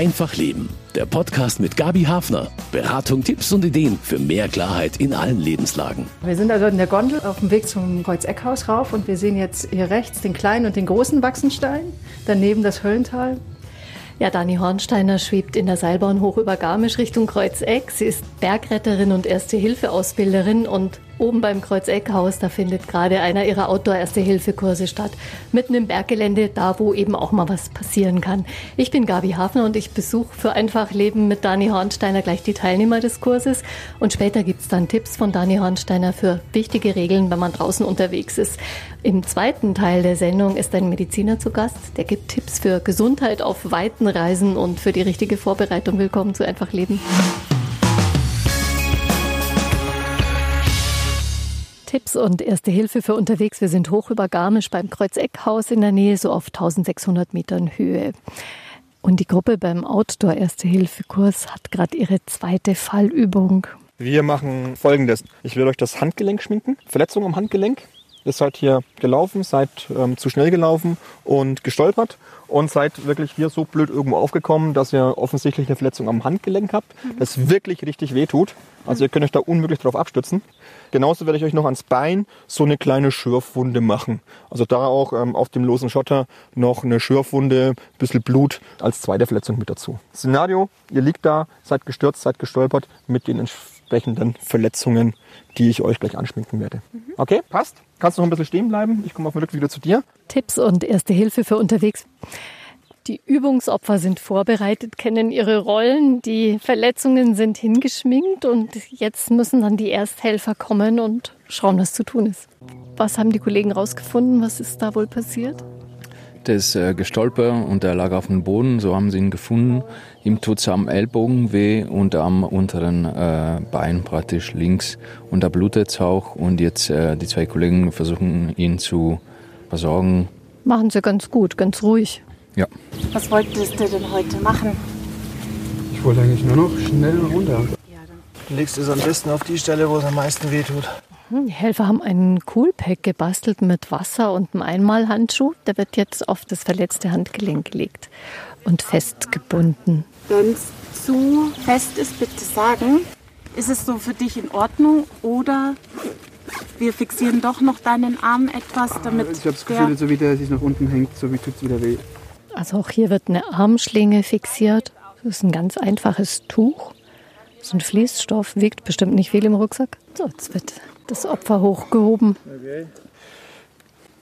Einfach Leben. Der Podcast mit Gabi Hafner. Beratung, Tipps und Ideen für mehr Klarheit in allen Lebenslagen. Wir sind also in der Gondel auf dem Weg zum Kreuzeckhaus rauf und wir sehen jetzt hier rechts den kleinen und den großen Wachsenstein, daneben das Höllental. Ja, Dani Hornsteiner schwebt in der Seilbahn hoch über Garmisch Richtung Kreuzeck. Sie ist Bergretterin und Erste-Hilfe-Ausbilderin und Oben beim Kreuzeckhaus, da findet gerade einer ihrer Outdoor-Erste-Hilfe-Kurse statt. Mitten im Berggelände, da wo eben auch mal was passieren kann. Ich bin Gabi Hafner und ich besuche für Einfach Leben mit Dani Hornsteiner gleich die Teilnehmer des Kurses. Und später gibt's dann Tipps von Dani Hornsteiner für wichtige Regeln, wenn man draußen unterwegs ist. Im zweiten Teil der Sendung ist ein Mediziner zu Gast. Der gibt Tipps für Gesundheit auf weiten Reisen und für die richtige Vorbereitung. Willkommen zu Einfach Leben. Tipps und Erste Hilfe für unterwegs. Wir sind hoch über Garmisch beim Kreuzeckhaus in der Nähe, so auf 1600 Metern Höhe. Und die Gruppe beim Outdoor-Erste-Hilfe-Kurs hat gerade ihre zweite Fallübung. Wir machen folgendes. Ich will euch das Handgelenk schminken. Verletzung am Handgelenk. Ihr seid hier gelaufen, seid ähm, zu schnell gelaufen und gestolpert und seid wirklich hier so blöd irgendwo aufgekommen, dass ihr offensichtlich eine Verletzung am Handgelenk habt, das wirklich richtig weh tut. Also ihr könnt euch da unmöglich drauf abstützen. Genauso werde ich euch noch ans Bein so eine kleine Schürfwunde machen. Also da auch ähm, auf dem losen Schotter noch eine Schürfwunde, ein bisschen Blut als zweite Verletzung mit dazu. Szenario, ihr liegt da, seid gestürzt, seid gestolpert mit den entsprechenden Verletzungen, die ich euch gleich anschminken werde. Okay, passt? Kannst du noch ein bisschen stehen bleiben? Ich komme auf dem Rück wieder zu dir. Tipps und Erste Hilfe für unterwegs. Die Übungsopfer sind vorbereitet, kennen ihre Rollen, die Verletzungen sind hingeschminkt und jetzt müssen dann die Ersthelfer kommen und schauen, was zu tun ist. Was haben die Kollegen rausgefunden? Was ist da wohl passiert? Der ist äh, gestolpert und er lag auf dem Boden, so haben sie ihn gefunden. Ihm tut es am Ellbogen weh und am unteren äh, Bein praktisch links. Und da blutet es auch und jetzt äh, die zwei Kollegen versuchen ihn zu versorgen. Machen sie ganz gut, ganz ruhig. Ja. Was wolltest du denn heute machen? Ich wollte eigentlich nur noch schnell runter. Du legst es am besten auf die Stelle, wo es am meisten wehtut. Hm, Die Helfer haben einen Coolpack gebastelt mit Wasser und einem Einmalhandschuh. Der wird jetzt auf das verletzte Handgelenk gelegt und festgebunden. Wenn es zu fest ist, bitte sagen. Ist es so für dich in Ordnung oder wir fixieren doch noch deinen Arm etwas, damit Ich habe das Gefühl, so wie der sich nach unten hängt, so wie tut es wieder weh. Also auch hier wird eine Armschlinge fixiert. Das ist ein ganz einfaches Tuch. Das ist ein Fließstoff, wiegt bestimmt nicht viel im Rucksack. So, jetzt wird das Opfer hochgehoben.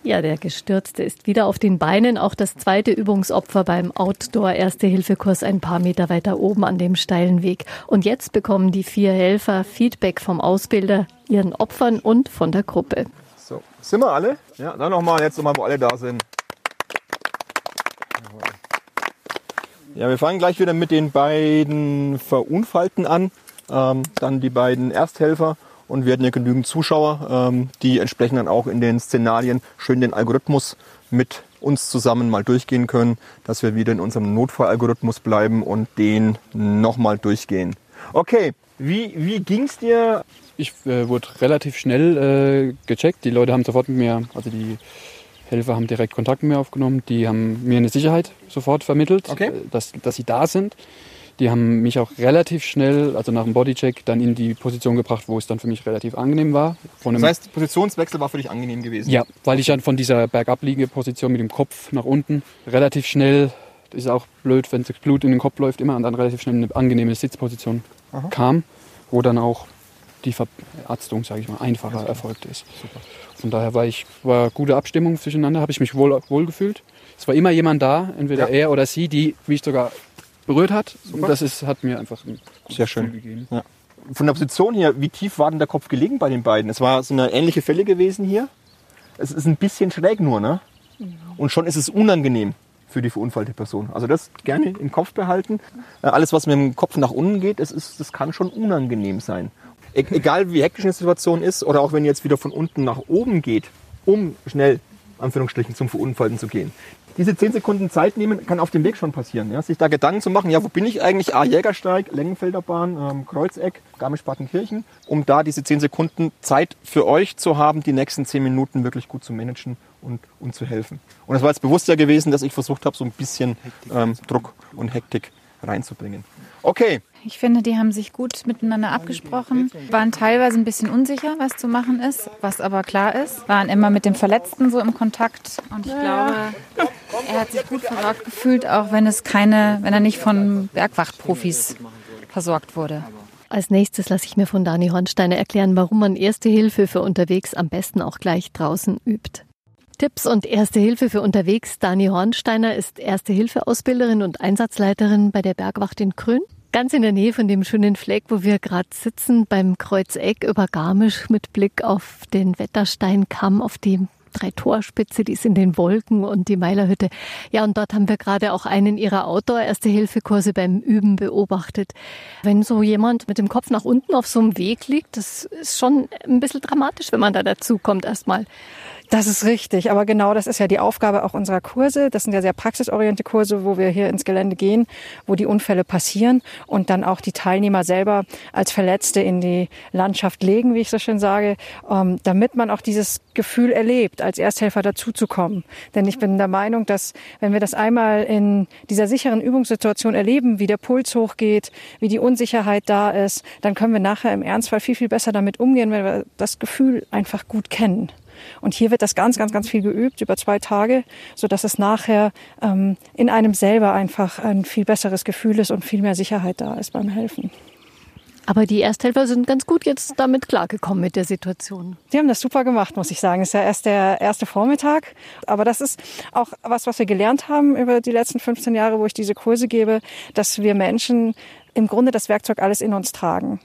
Ja, der Gestürzte ist wieder auf den Beinen. Auch das zweite Übungsopfer beim Outdoor-Erste-Hilfe-Kurs ein paar Meter weiter oben an dem steilen Weg. Und jetzt bekommen die vier Helfer Feedback vom Ausbilder, ihren Opfern und von der Gruppe. So, sind wir alle? Ja, dann nochmal, jetzt nochmal, wo alle da sind. Ja, wir fangen gleich wieder mit den beiden Verunfallten an. Ähm, dann die beiden Ersthelfer und wir hatten ja genügend Zuschauer, ähm, die entsprechend dann auch in den Szenarien schön den Algorithmus mit uns zusammen mal durchgehen können, dass wir wieder in unserem Notfallalgorithmus bleiben und den nochmal durchgehen. Okay, wie, wie ging's dir? Ich äh, wurde relativ schnell äh, gecheckt. Die Leute haben sofort mit mir, also die Helfer haben direkt Kontakt mit mir aufgenommen. Die haben mir eine Sicherheit sofort vermittelt, Okay. äh, dass, dass sie da sind. Die haben mich auch relativ schnell, also nach dem Bodycheck, dann in die Position gebracht, wo es dann für mich relativ angenehm war. Das heißt, Positionswechsel war für dich angenehm gewesen. ja, weil ich dann von dieser bergabliegenden Position mit dem Kopf nach unten relativ schnell, das ist auch blöd, wenn das Blut in den Kopf läuft immer, und dann relativ schnell in eine angenehme Sitzposition kam, wo dann auch die Verarztung, sage ich mal, einfacher erfolgt ist. Von daher war ich war gute Abstimmung zwischeneinander, habe ich mich wohl, wohl gefühlt. Es war immer jemand da, entweder Ja. er oder sie, die mich sogar berührt hat. Und das ist, hat mir einfach ein Sehr schön. Gefühl gegeben. Ja. Von der Position her, wie tief war denn der Kopf gelegen bei den beiden? Es war so eine ähnliche Fälle gewesen hier. Es ist ein bisschen schräg nur, ne? Und schon ist es unangenehm für die verunfallte Person. Also das gerne im Kopf behalten. Äh, Alles, was mit dem Kopf nach unten geht, das, ist, das kann schon unangenehm sein. E egal wie hektisch eine Situation ist oder auch wenn ihr jetzt wieder von unten nach oben geht, um schnell, Anführungsstrichen, zum Verunfallten zu gehen. Diese 10 Sekunden Zeit nehmen kann auf dem Weg schon passieren. Ja? Sich da Gedanken zu machen, ja, wo bin ich eigentlich? A, Jägersteig, Längenfelder Bahn, ähm, Kreuzeck, Garmisch-Partenkirchen, um da diese 10 Sekunden Zeit für euch zu haben, die nächsten 10 Minuten wirklich gut zu managen und, und zu helfen. Und es war jetzt bewusst ja gewesen, dass ich versucht habe, so ein bisschen ähm, Druck und Hektik reinzubringen. Okay. Ich finde, die haben sich gut miteinander abgesprochen, waren teilweise ein bisschen unsicher, was zu machen ist, was aber klar ist, waren immer mit dem Verletzten so im Kontakt und ich glaube, er hat sich gut versorgt gefühlt, auch wenn es keine, wenn er nicht von Bergwachtprofis versorgt wurde. Als nächstes lasse ich mir von Dani Hornsteiner erklären, warum man Erste Hilfe für unterwegs am besten auch gleich draußen übt. Tipps und Erste Hilfe für unterwegs. Dani Hornsteiner ist Erste Hilfe Ausbilderin und Einsatzleiterin bei der Bergwacht in Krön. Ganz in der Nähe von dem schönen Fleck, wo wir gerade sitzen, beim Kreuzeck über Garmisch mit Blick auf den Wettersteinkamm, auf dem Drei-Torspitze, die ist in den Wolken und die Meilerhütte. Ja, und dort haben wir gerade auch einen ihrer Outdoor-Erste-Hilfe-Kurse beim Üben beobachtet. Wenn so jemand mit dem Kopf nach unten auf so einem Weg liegt, das ist schon ein bisschen dramatisch, wenn man da dazu kommt erstmal. Das ist richtig, aber genau das ist ja die Aufgabe auch unserer Kurse. Das sind ja sehr praxisorientierte Kurse, wo wir hier ins Gelände gehen, wo die Unfälle passieren und dann auch die Teilnehmer selber als Verletzte in die Landschaft legen, wie ich so schön sage, ähm, damit man auch dieses Gefühl erlebt, als Ersthelfer dazuzukommen. Denn ich bin der Meinung, dass wenn wir das einmal in dieser sicheren Übungssituation erleben, wie der Puls hochgeht, wie die Unsicherheit da ist, dann können wir nachher im Ernstfall viel, viel besser damit umgehen, wenn wir das Gefühl einfach gut kennen. Und hier wird das ganz, ganz, ganz viel geübt über zwei Tage, so dass es nachher ähm, in einem selber einfach ein viel besseres Gefühl ist und viel mehr Sicherheit da ist beim Helfen. Aber die Ersthelfer sind ganz gut jetzt damit klargekommen mit der Situation. Die haben das super gemacht, muss ich sagen. Es ist ja erst der erste Vormittag. Aber das ist auch was, was wir gelernt haben über die letzten 15 Jahre, wo ich diese Kurse gebe, dass wir Menschen im Grunde das Werkzeug alles in uns tragen.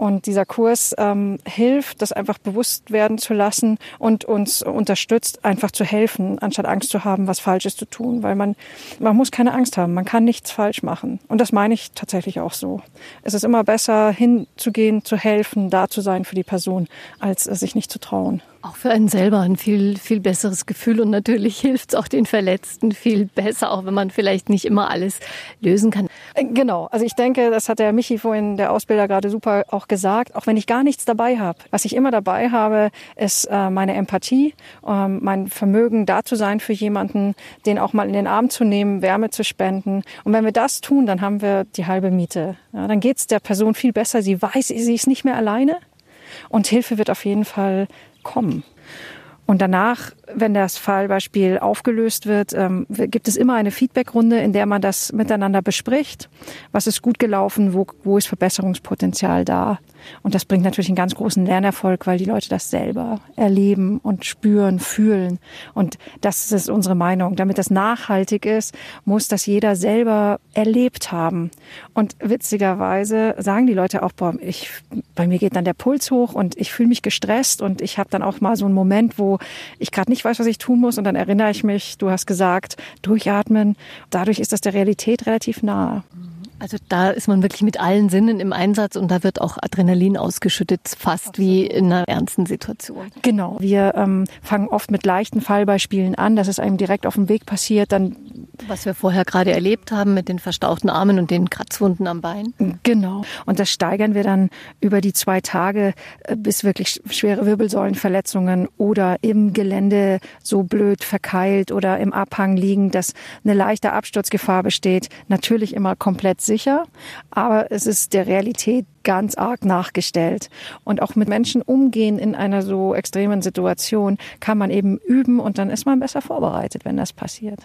Und dieser Kurs ähm, hilft, das einfach bewusst werden zu lassen und uns unterstützt, einfach zu helfen, anstatt Angst zu haben, was Falsches zu tun. Weil man, man muss keine Angst haben, man kann nichts falsch machen. Und das meine ich tatsächlich auch so. Es ist immer besser, hinzugehen, zu helfen, da zu sein für die Person, als sich nicht zu trauen. Auch für einen selber ein viel, viel besseres Gefühl und natürlich hilft es auch den Verletzten viel besser, auch wenn man vielleicht nicht immer alles lösen kann. Äh, genau, also ich denke, das hat der Michi vorhin, der Ausbilder, gerade super auch gesagt, auch wenn ich gar nichts dabei habe. Was ich immer dabei habe, ist äh, meine Empathie, ähm, mein Vermögen, da zu sein für jemanden, den auch mal in den Arm zu nehmen, Wärme zu spenden. Und wenn wir das tun, dann haben wir die halbe Miete. Ja, dann geht es der Person viel besser. Sie weiß, sie ist nicht mehr alleine. Und Hilfe wird auf jeden Fall kommen. Und danach, wenn das Fallbeispiel aufgelöst wird, ähm, gibt es immer eine Feedbackrunde, in der man das miteinander bespricht. Was ist gut gelaufen? Wo, wo ist Verbesserungspotenzial da? Und das bringt natürlich einen ganz großen Lernerfolg, weil die Leute das selber erleben und spüren, fühlen. Und das ist unsere Meinung. Damit das nachhaltig ist, muss das jeder selber erlebt haben. Und witzigerweise sagen die Leute auch, boah, ich, bei mir geht dann der Puls hoch und ich fühle mich gestresst und ich habe dann auch mal so einen Moment, wo ich gerade nicht weiß, was ich tun muss und dann erinnere ich mich, du hast gesagt, durchatmen. Dadurch ist das der Realität relativ nahe. Also da ist man wirklich mit allen Sinnen im Einsatz und da wird auch Adrenalin ausgeschüttet, fast wie in einer ernsten Situation. Genau. Wir ähm, fangen oft mit leichten Fallbeispielen an, dass es einem direkt auf dem Weg passiert. Dann was wir vorher gerade erlebt haben mit den verstauchten Armen und den Kratzwunden am Bein. Genau. Und das steigern wir dann über die zwei Tage äh, bis wirklich schwere Wirbelsäulenverletzungen oder im Gelände so blöd verkeilt oder im Abhang liegen, dass eine leichte Absturzgefahr besteht. Natürlich immer komplett sicher, aber es ist der Realität ganz arg nachgestellt. Und auch mit Menschen umgehen in einer so extremen Situation kann man eben üben und dann ist man besser vorbereitet, wenn das passiert.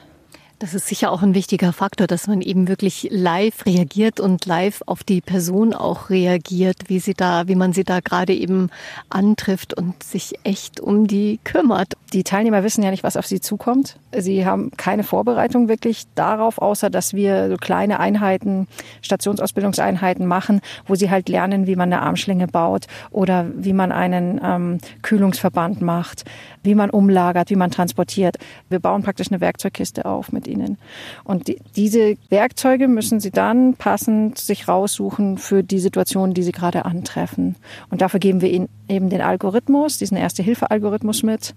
Das ist sicher auch ein wichtiger Faktor, dass man eben wirklich live reagiert und live auf die Person auch reagiert, wie sie da, wie man sie da gerade eben antrifft und sich echt um die kümmert. Die Teilnehmer wissen ja nicht, was auf sie zukommt. Sie haben keine Vorbereitung wirklich darauf, außer dass wir so kleine Einheiten, Stationsausbildungseinheiten machen, wo sie halt lernen, wie man eine Armschlinge baut oder wie man einen ähm, Kühlungsverband macht, wie man umlagert, wie man transportiert. Wir bauen praktisch eine Werkzeugkiste auf mit ihnen. Und die, diese Werkzeuge müssen sie dann passend sich raussuchen für die Situation, die sie gerade antreffen. Und dafür geben wir ihnen eben den Algorithmus, diesen Erste-Hilfe-Algorithmus mit,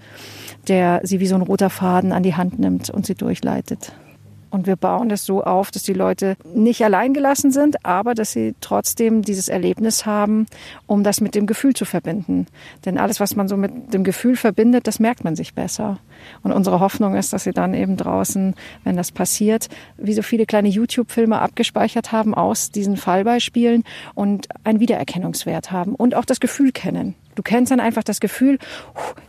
der sie wie so ein roter Faden an die Hand nimmt und sie durchleitet. Und wir bauen das so auf, dass die Leute nicht allein gelassen sind, aber dass sie trotzdem dieses Erlebnis haben, um das mit dem Gefühl zu verbinden. Denn alles, was man so mit dem Gefühl verbindet, das merkt man sich besser. Und unsere Hoffnung ist, dass sie dann eben draußen, wenn das passiert, wie so viele kleine YouTube-Filme abgespeichert haben aus diesen Fallbeispielen und einen Wiedererkennungswert haben und auch das Gefühl kennen. Du kennst dann einfach das Gefühl,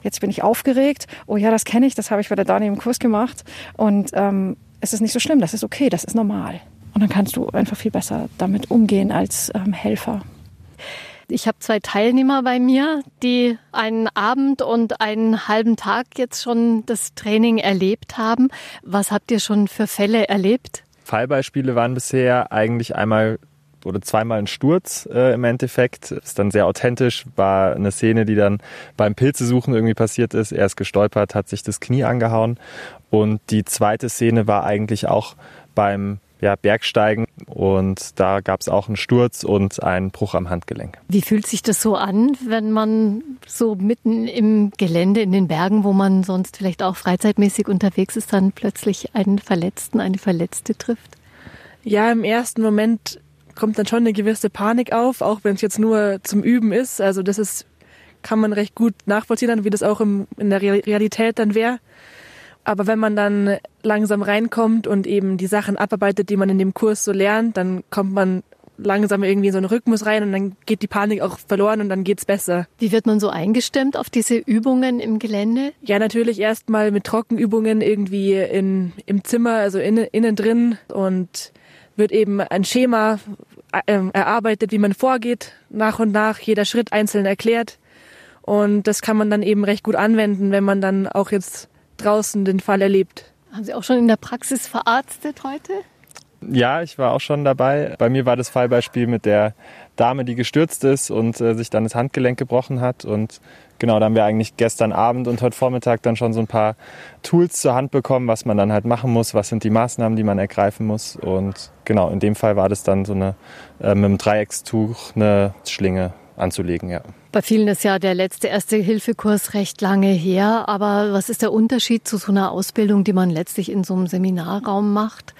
jetzt bin ich aufgeregt. Oh ja, das kenne ich, das habe ich bei der Dani im Kurs gemacht. Und ähm, es ist nicht so schlimm, das ist okay, das ist normal. Und dann kannst du einfach viel besser damit umgehen als ähm, Helfer. Ich habe zwei Teilnehmer bei mir, die einen Abend und einen halben Tag jetzt schon das Training erlebt haben. Was habt ihr schon für Fälle erlebt? Fallbeispiele waren bisher eigentlich einmal oder zweimal ein Sturz äh, im Endeffekt. Ist dann sehr authentisch, war eine Szene, die dann beim Pilzesuchen irgendwie passiert ist. Er ist gestolpert, hat sich das Knie angehauen. Und die zweite Szene war eigentlich auch beim ja, Bergsteigen und da gab es auch einen Sturz und einen Bruch am Handgelenk. Wie fühlt sich das so an, wenn man so mitten im Gelände in den Bergen, wo man sonst vielleicht auch freizeitmäßig unterwegs ist, dann plötzlich einen Verletzten, eine Verletzte trifft? Ja, im ersten Moment kommt dann schon eine gewisse Panik auf, auch wenn es jetzt nur zum Üben ist. Also das ist, kann man recht gut nachvollziehen, wie das auch im, in der Realität dann wäre. Aber wenn man dann langsam reinkommt und eben die Sachen abarbeitet, die man in dem Kurs so lernt, dann kommt man langsam irgendwie in so einen Rhythmus rein und dann geht die Panik auch verloren und dann geht's besser. Wie wird man so eingestimmt auf diese Übungen im Gelände? Ja, natürlich erstmal mit Trockenübungen irgendwie in, im Zimmer, also innen, innen drin und wird eben ein Schema erarbeitet, wie man vorgeht, nach und nach, jeder Schritt einzeln erklärt. Und das kann man dann eben recht gut anwenden, wenn man dann auch jetzt draußen den Fall erlebt. Haben Sie auch schon in der Praxis verarztet heute? Ja, ich war auch schon dabei. Bei mir war das Fallbeispiel mit der Dame, die gestürzt ist und äh, sich dann das Handgelenk gebrochen hat. Und genau, da haben wir eigentlich gestern Abend und heute Vormittag dann schon so ein paar Tools zur Hand bekommen, was man dann halt machen muss, was sind die Maßnahmen, die man ergreifen muss. Und genau, in dem Fall war das dann so eine äh, mit einem Dreieckstuch eine Schlinge anzulegen, ja. Bei vielen ist ja der letzte Erste-Hilfe-Kurs recht lange her. Aber was ist der Unterschied zu so einer Ausbildung, die man letztlich in so einem Seminarraum macht?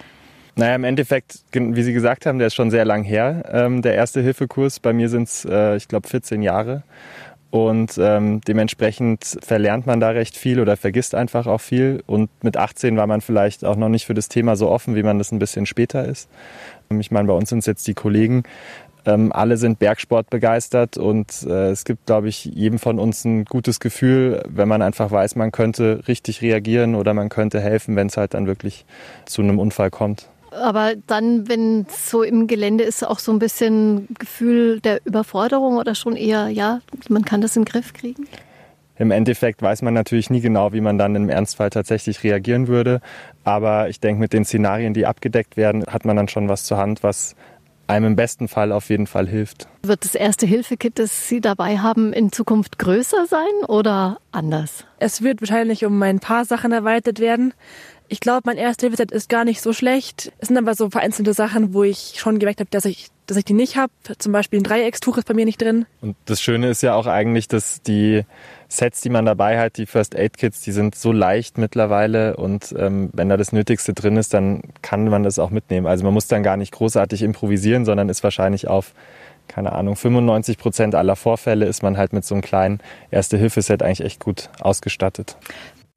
Naja, im Endeffekt, wie Sie gesagt haben, der ist schon sehr lang her. Ähm, der Erste-Hilfe-Kurs, bei mir sind es, äh, ich glaube, 14 Jahre. Und ähm, dementsprechend verlernt man da recht viel oder vergisst einfach auch viel. Und mit 18 war man vielleicht auch noch nicht für das Thema so offen, wie man das ein bisschen später ist. Ich meine, bei uns sind es jetzt die Kollegen, ähm, alle sind Bergsport begeistert und äh, es gibt, glaube ich, jedem von uns ein gutes Gefühl, wenn man einfach weiß, man könnte richtig reagieren oder man könnte helfen, wenn es halt dann wirklich zu einem Unfall kommt. Aber dann, wenn es so im Gelände ist, auch so ein bisschen Gefühl der Überforderung oder schon eher, ja, man kann das in den Griff kriegen? Im Endeffekt weiß man natürlich nie genau, wie man dann im Ernstfall tatsächlich reagieren würde. Aber ich denke, mit den Szenarien, die abgedeckt werden, hat man dann schon was zur Hand, was einem im besten Fall auf jeden Fall hilft. Wird das erste Hilfekit, das Sie dabei haben, in Zukunft größer sein oder anders? Es wird wahrscheinlich um ein paar Sachen erweitert werden. Ich glaube, mein erste Hilfeset ist gar nicht so schlecht. Es sind aber so vereinzelte Sachen, wo ich schon gemerkt habe, dass ich, dass ich die nicht habe. Zum Beispiel ein Dreieckstuch ist bei mir nicht drin. Und das Schöne ist ja auch eigentlich, dass die Sets, die man dabei hat, die First Aid Kits, die sind so leicht mittlerweile und ähm, wenn da das Nötigste drin ist, dann kann man das auch mitnehmen. Also man muss dann gar nicht großartig improvisieren, sondern ist wahrscheinlich auf keine Ahnung, 95 Prozent aller Vorfälle ist man halt mit so einem kleinen Erste-Hilfe-Set eigentlich echt gut ausgestattet.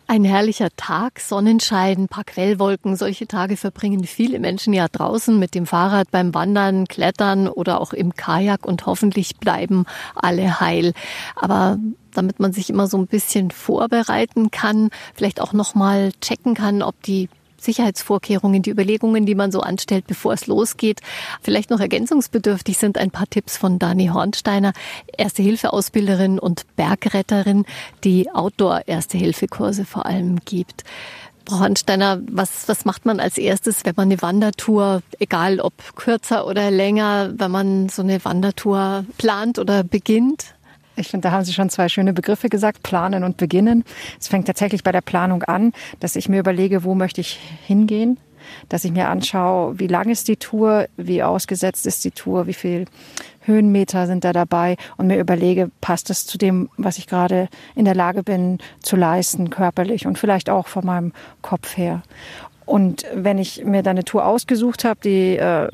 Ein herrlicher Tag, Sonnenschein, paar Quellwolken. Solche Tage verbringen viele Menschen ja draußen mit dem Fahrrad beim Wandern, Klettern oder auch im Kajak und hoffentlich bleiben alle heil. Aber damit man sich immer so ein bisschen vorbereiten kann, vielleicht auch noch mal checken kann, ob die Sicherheitsvorkehrungen, die Überlegungen, die man so anstellt, bevor es losgeht. Vielleicht noch ergänzungsbedürftig sind ein paar Tipps von Dani Hornsteiner, Erste-Hilfe-Ausbilderin und Bergretterin, die Outdoor-Erste-Hilfe-Kurse vor allem gibt. Frau Hornsteiner, was, was macht man als erstes, wenn man eine Wandertour, egal ob kürzer oder länger, wenn man so eine Wandertour plant oder beginnt? Ich finde, da haben Sie schon zwei schöne Begriffe gesagt, planen und beginnen. Es fängt tatsächlich bei der Planung an, dass ich mir überlege, wo möchte ich hingehen, dass ich mir anschaue, wie lang ist die Tour, wie ausgesetzt ist die Tour, wie viel Höhenmeter sind da dabei und mir überlege, passt es zu dem, was ich gerade in der Lage bin zu leisten, körperlich und vielleicht auch von meinem Kopf her. Und wenn ich mir dann eine Tour ausgesucht habe, die äh,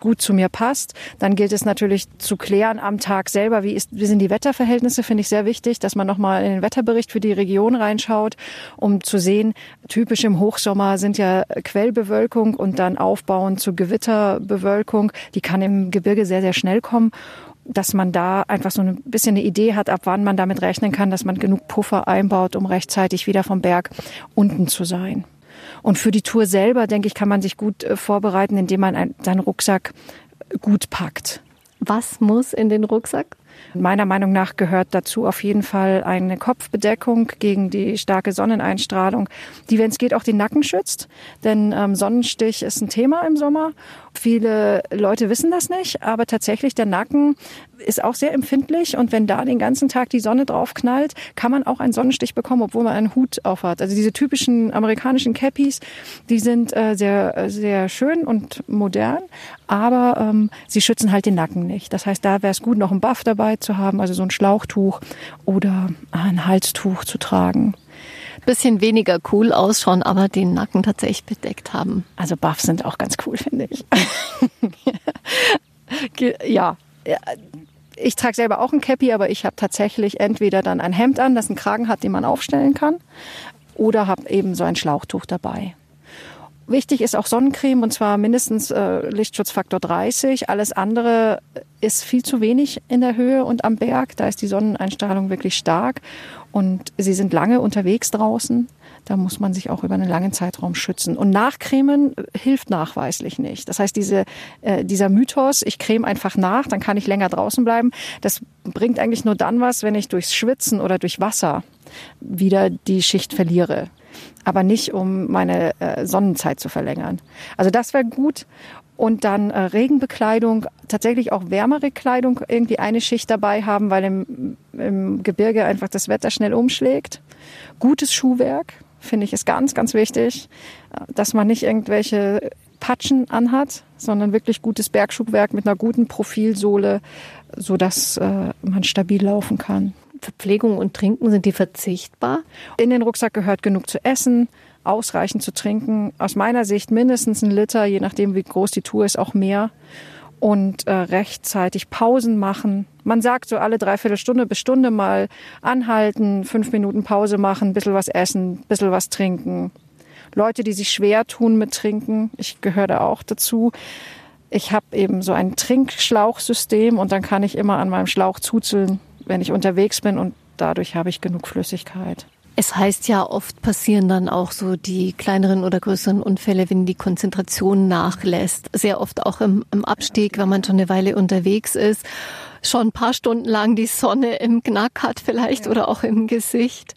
gut zu mir passt, dann gilt es natürlich zu klären am Tag selber, wie, ist, wie sind die Wetterverhältnisse, finde ich sehr wichtig, dass man nochmal in den Wetterbericht für die Region reinschaut, um zu sehen, typisch im Hochsommer sind ja Quellbewölkung und dann aufbauen zu Gewitterbewölkung. Die kann im Gebirge sehr, sehr schnell kommen dass man da einfach so ein bisschen eine Idee hat, ab wann man damit rechnen kann, dass man genug Puffer einbaut, um rechtzeitig wieder vom Berg unten zu sein. Und für die Tour selber, denke ich, kann man sich gut äh, vorbereiten, indem man einen, seinen Rucksack gut packt. Was muss in den Rucksack? Meiner Meinung nach gehört dazu auf jeden Fall eine Kopfbedeckung gegen die starke Sonneneinstrahlung, die, wenn es geht, auch den Nacken schützt. Denn ähm, Sonnenstich ist ein Thema im Sommer. Viele Leute wissen das nicht, aber tatsächlich der Nacken ist auch sehr empfindlich und wenn da den ganzen Tag die Sonne drauf knallt, kann man auch einen Sonnenstich bekommen, obwohl man einen Hut auf hat. Also diese typischen amerikanischen Cappies, die sind äh, sehr, sehr schön und modern, aber ähm, sie schützen halt den Nacken nicht. Das heißt, da wäre es gut, noch einen Buff dabei zu haben, also so ein Schlauchtuch oder ein Halstuch zu tragen bisschen weniger cool ausschauen, aber den Nacken tatsächlich bedeckt haben. Also Buffs sind auch ganz cool, finde ich. ja. Ich trage selber auch ein Cappy, aber ich habe tatsächlich entweder dann ein Hemd an, das einen Kragen hat, den man aufstellen kann, oder habe eben so ein Schlauchtuch dabei. Wichtig ist auch Sonnencreme und zwar mindestens äh, Lichtschutzfaktor 30. Alles andere ist viel zu wenig in der Höhe und am Berg. Da ist die Sonneneinstrahlung wirklich stark und sie sind lange unterwegs draußen. Da muss man sich auch über einen langen Zeitraum schützen. Und Nachcremen hilft nachweislich nicht. Das heißt, diese, äh, dieser Mythos, ich creme einfach nach, dann kann ich länger draußen bleiben, das bringt eigentlich nur dann was, wenn ich durchs Schwitzen oder durch Wasser wieder die Schicht verliere. Aber nicht, um meine äh, Sonnenzeit zu verlängern. Also das wäre gut. Und dann äh, Regenbekleidung, tatsächlich auch wärmere Kleidung, irgendwie eine Schicht dabei haben, weil im, im Gebirge einfach das Wetter schnell umschlägt. Gutes Schuhwerk, finde ich, ist ganz, ganz wichtig, dass man nicht irgendwelche Patschen anhat, sondern wirklich gutes Bergschuhwerk mit einer guten Profilsohle, so dass äh, man stabil laufen kann. Verpflegung und Trinken, sind die verzichtbar? In den Rucksack gehört genug zu essen, ausreichend zu trinken. Aus meiner Sicht mindestens ein Liter, je nachdem wie groß die Tour ist, auch mehr. Und äh, rechtzeitig Pausen machen. Man sagt so alle dreiviertel Stunde bis Stunde mal anhalten, fünf Minuten Pause machen, ein bisschen was essen, ein bisschen was trinken. Leute, die sich schwer tun mit Trinken, ich gehöre da auch dazu. Ich habe eben so ein Trinkschlauchsystem und dann kann ich immer an meinem Schlauch zuzeln, wenn ich unterwegs bin und dadurch habe ich genug Flüssigkeit. Es heißt ja, oft passieren dann auch so die kleineren oder größeren Unfälle, wenn die Konzentration nachlässt. Sehr oft auch im, im Abstieg, wenn man schon eine Weile unterwegs ist, schon ein paar Stunden lang die Sonne im Knack hat vielleicht ja. oder auch im Gesicht.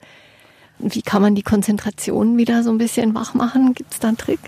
Wie kann man die Konzentration wieder so ein bisschen wach machen? Gibt es da einen Trick?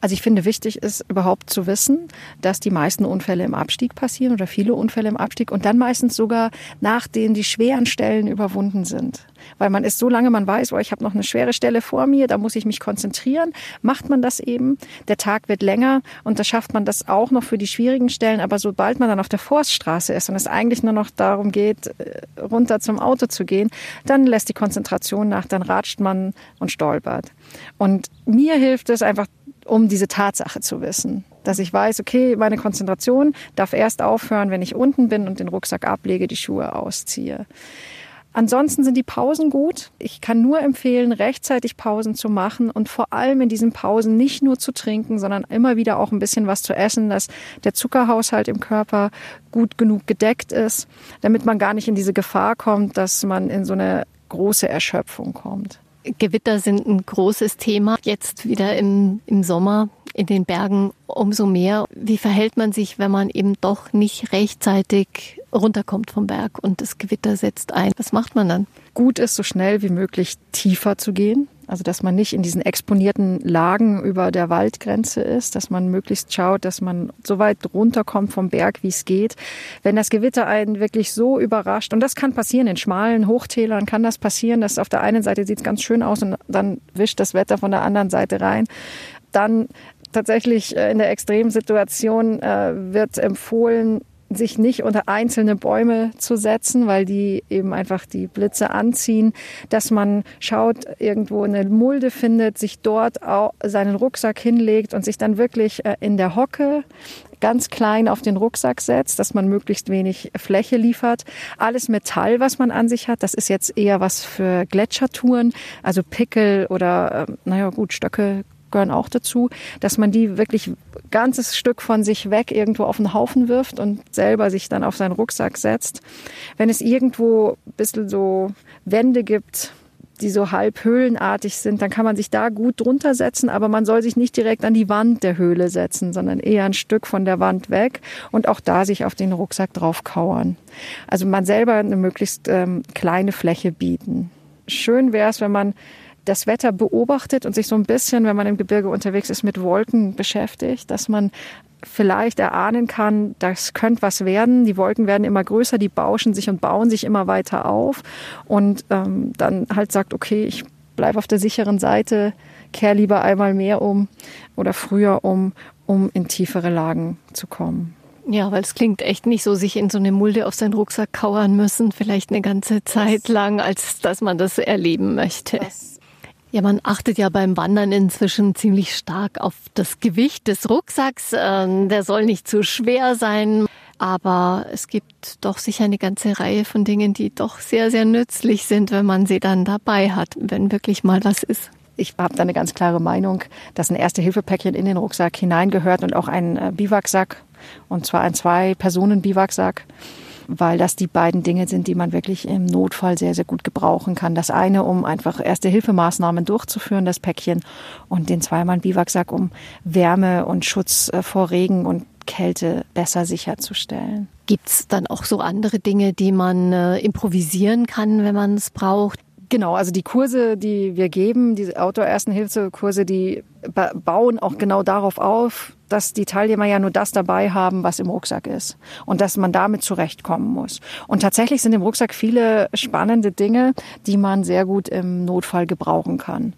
Also ich finde, wichtig ist überhaupt zu wissen, dass die meisten Unfälle im Abstieg passieren oder viele Unfälle im Abstieg und dann meistens sogar nachdem die schweren Stellen überwunden sind. Weil man ist so lange, man weiß, oh, ich habe noch eine schwere Stelle vor mir, da muss ich mich konzentrieren, macht man das eben. Der Tag wird länger und da schafft man das auch noch für die schwierigen Stellen. Aber sobald man dann auf der Forststraße ist und es eigentlich nur noch darum geht, äh, runter zum Auto zu gehen, dann lässt die Konzentration nach, dann ratscht man und stolpert. Und mir hilft es einfach um diese Tatsache zu wissen. Dass ich weiß, okay, meine Konzentration darf erst aufhören, wenn ich unten bin und den Rucksack ablege, die Schuhe ausziehe. Ansonsten sind die Pausen gut. Ich kann nur empfehlen, rechtzeitig Pausen zu machen und vor allem in diesen Pausen nicht nur zu trinken, sondern immer wieder auch ein bisschen was zu essen, dass der Zuckerhaushalt im Körper gut genug gedeckt ist, damit man gar nicht in diese Gefahr kommt, dass man in so eine große Erschöpfung kommt. Gewitter sind ein großes Thema. Jetzt wieder im, im Sommer in den Bergen umso mehr. Wie verhält man sich, wenn man eben doch nicht rechtzeitig runterkommt vom Berg und das Gewitter setzt ein? Was macht man dann? Gut ist, so schnell wie möglich tiefer zu gehen. Also, dass man nicht in diesen exponierten Lagen über der Waldgrenze ist, dass man möglichst schaut, dass man so weit runterkommt vom Berg, wie es geht. Wenn das Gewitter einen wirklich so überrascht, und das kann passieren, in schmalen Hochtälern kann das passieren, dass auf der einen Seite sieht es ganz schön aus und dann wischt das Wetter von der anderen Seite rein. Dann tatsächlich äh, in der Extremsituation äh, wird empfohlen, sich nicht unter einzelne Bäume zu setzen, weil die eben einfach die Blitze anziehen, dass man schaut, irgendwo eine Mulde findet, sich dort auch seinen Rucksack hinlegt und sich dann wirklich äh, in der Hocke ganz klein auf den Rucksack setzt, dass man möglichst wenig Fläche liefert. Alles Metall, was man an sich hat, das ist jetzt eher was für Gletschertouren, also Pickel oder, äh, naja gut, Stöcke gehören auch dazu, dass man die wirklich ganzes Stück von sich weg irgendwo auf den Haufen wirft und selber sich dann auf seinen Rucksack setzt. Wenn es irgendwo ein bisschen so Wände gibt, die so halb höhlenartig sind, dann kann man sich da gut drunter setzen, aber man soll sich nicht direkt an die Wand der Höhle setzen, sondern eher ein Stück von der Wand weg und auch da sich auf den Rucksack drauf. Also man selber eine möglichst ähm, kleine Fläche bieten. Schön wäre es, wenn man das Wetter beobachtet und sich so ein bisschen, wenn man im Gebirge unterwegs ist, mit Wolken beschäftigt, dass man vielleicht erahnen kann, das könnte was werden. Die Wolken werden immer größer, die bauschen sich und bauen sich immer weiter auf und ähm, dann halt sagt, okay, ich bleibe auf der sicheren Seite, kehr lieber einmal mehr um oder früher um, um in tiefere Lagen zu kommen. Ja, weil es klingt echt nicht so, sich in so eine Mulde auf seinen Rucksack kauern müssen, vielleicht eine ganze Zeit lang, als dass man das erleben möchte. Das ja, man achtet ja beim Wandern inzwischen ziemlich stark auf das Gewicht des Rucksacks. Ähm, der soll nicht zu schwer sein. Aber es gibt doch sicher eine ganze Reihe von Dingen, die doch sehr, sehr nützlich sind, wenn man sie dann dabei hat, wenn wirklich mal was ist. Ich habe da eine ganz klare Meinung, dass ein Erste-Hilfe-Päckchen in den Rucksack hineingehört und auch ein äh, Biwaksack, und zwar ein Zwei-Personen-Biwaksack weil das die beiden Dinge sind, die man wirklich im Notfall sehr, sehr gut gebrauchen kann. Das eine, um einfach Erste-Hilfemaßnahmen durchzuführen, das Päckchen, und den zweimal Biwaksack, um Wärme und Schutz äh, vor Regen und Kälte besser sicherzustellen. Gibt es dann auch so andere Dinge, die man äh, improvisieren kann, wenn man es braucht? Genau, also die Kurse, die wir geben, diese Outdoor-Ersten-Hilfe-Kurse, die bauen auch genau darauf auf, dass die Teilnehmer ja nur das dabei haben, was im Rucksack ist und dass man damit zurechtkommen muss. Und tatsächlich sind im Rucksack viele spannende Dinge, die man sehr gut im Notfall gebrauchen kann.